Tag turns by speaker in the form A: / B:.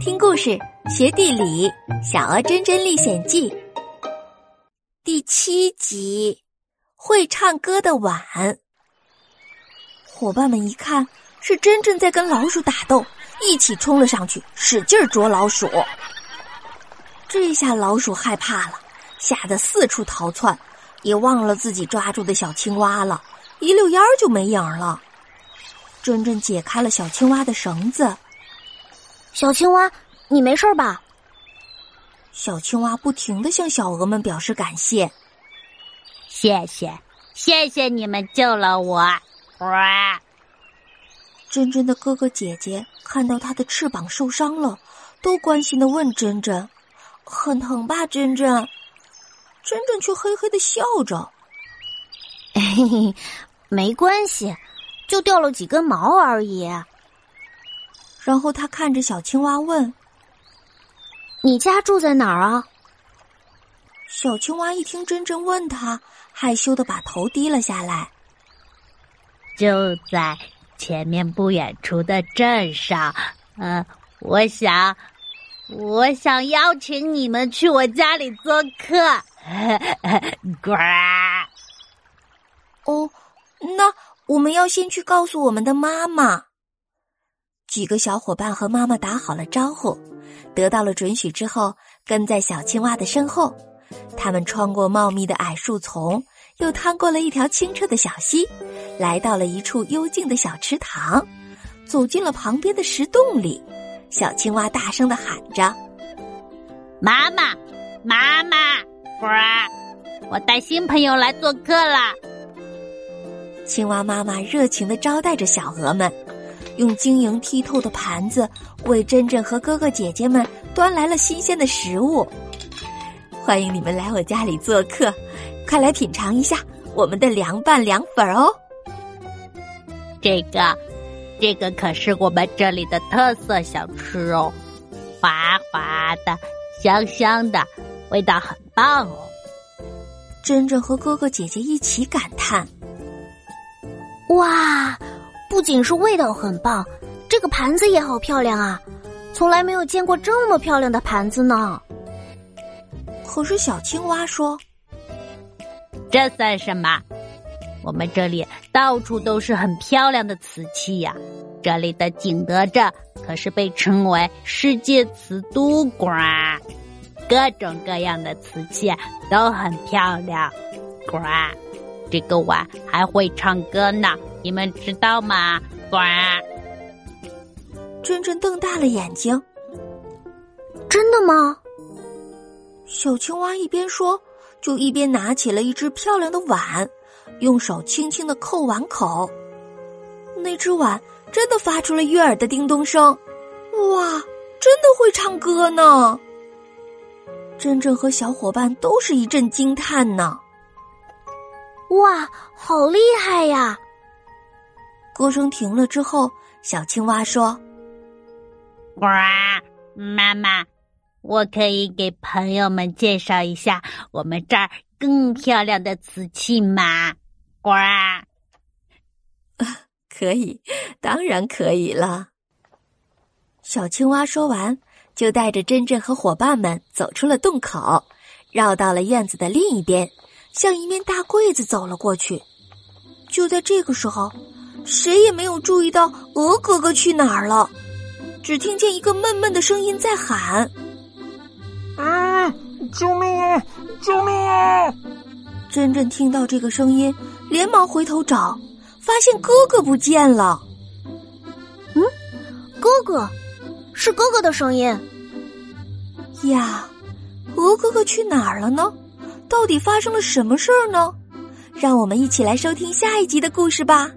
A: 听故事学地理，《小鹅真真历险记》第七集：会唱歌的碗。伙伴们一看是真真在跟老鼠打斗，一起冲了上去，使劲捉老鼠。这下老鼠害怕了，吓得四处逃窜，也忘了自己抓住的小青蛙了，一溜烟儿就没影了。真真解开了小青蛙的绳子。
B: 小青蛙，你没事吧？
A: 小青蛙不停的向小鹅们表示感谢。
C: 谢谢，谢谢你们救了我！哇！
A: 珍珍的哥哥姐姐看到它的翅膀受伤了，都关心的问珍珍：“很疼吧？”珍珍？”珍珍却嘿嘿的笑着：“
B: 嘿嘿，没关系，就掉了几根毛而已。”
A: 然后他看着小青蛙问：“
B: 你家住在哪儿啊？”
A: 小青蛙一听真真问他，害羞的把头低了下来。
C: 就在前面不远处的镇上。呃，我想，我想邀请你们去我家里做客。呱！
A: 哦，那我们要先去告诉我们的妈妈。几个小伙伴和妈妈打好了招呼，得到了准许之后，跟在小青蛙的身后。他们穿过茂密的矮树丛，又趟过了一条清澈的小溪，来到了一处幽静的小池塘，走进了旁边的石洞里。小青蛙大声的喊着：“
C: 妈妈，妈妈，呱！我带新朋友来做客了。”
A: 青蛙妈妈热情的招待着小鹅们。用晶莹剔透的盘子为珍珍和哥哥姐姐们端来了新鲜的食物。欢迎你们来我家里做客，快来品尝一下我们的凉拌凉粉哦！
C: 这个，这个可是我们这里的特色小吃哦，滑滑的，香香的，味道很棒哦！
A: 珍珍和哥哥姐姐一起感叹：“
B: 哇！”不仅是味道很棒，这个盘子也好漂亮啊！从来没有见过这么漂亮的盘子呢。
A: 可是小青蛙说：“
C: 这算什么？我们这里到处都是很漂亮的瓷器呀！这里的景德镇可是被称为世界瓷都馆，各种各样的瓷器都很漂亮。呱，这个碗还会唱歌呢。”你们知道吗？呱！
A: 真真瞪大了眼睛。
B: 真的吗？
A: 小青蛙一边说，就一边拿起了一只漂亮的碗，用手轻轻的扣碗口。那只碗真的发出了悦耳的叮咚声。哇，真的会唱歌呢！真真和小伙伴都是一阵惊叹呢。
B: 哇，好厉害呀！
A: 歌声停了之后，小青蛙说：“
C: 呱，妈妈，我可以给朋友们介绍一下我们这儿更漂亮的瓷器吗？”呱，
A: 可以，当然可以了。小青蛙说完，就带着珍珍和伙伴们走出了洞口，绕到了院子的另一边，向一面大柜子走了过去。就在这个时候。谁也没有注意到鹅哥哥去哪儿了，只听见一个闷闷的声音在喊：“
D: 啊，救命啊，救命啊！”
A: 珍珍听到这个声音，连忙回头找，发现哥哥不见了。
B: 嗯，哥哥，是哥哥的声音。
A: 呀，鹅哥哥去哪儿了呢？到底发生了什么事儿呢？让我们一起来收听下一集的故事吧。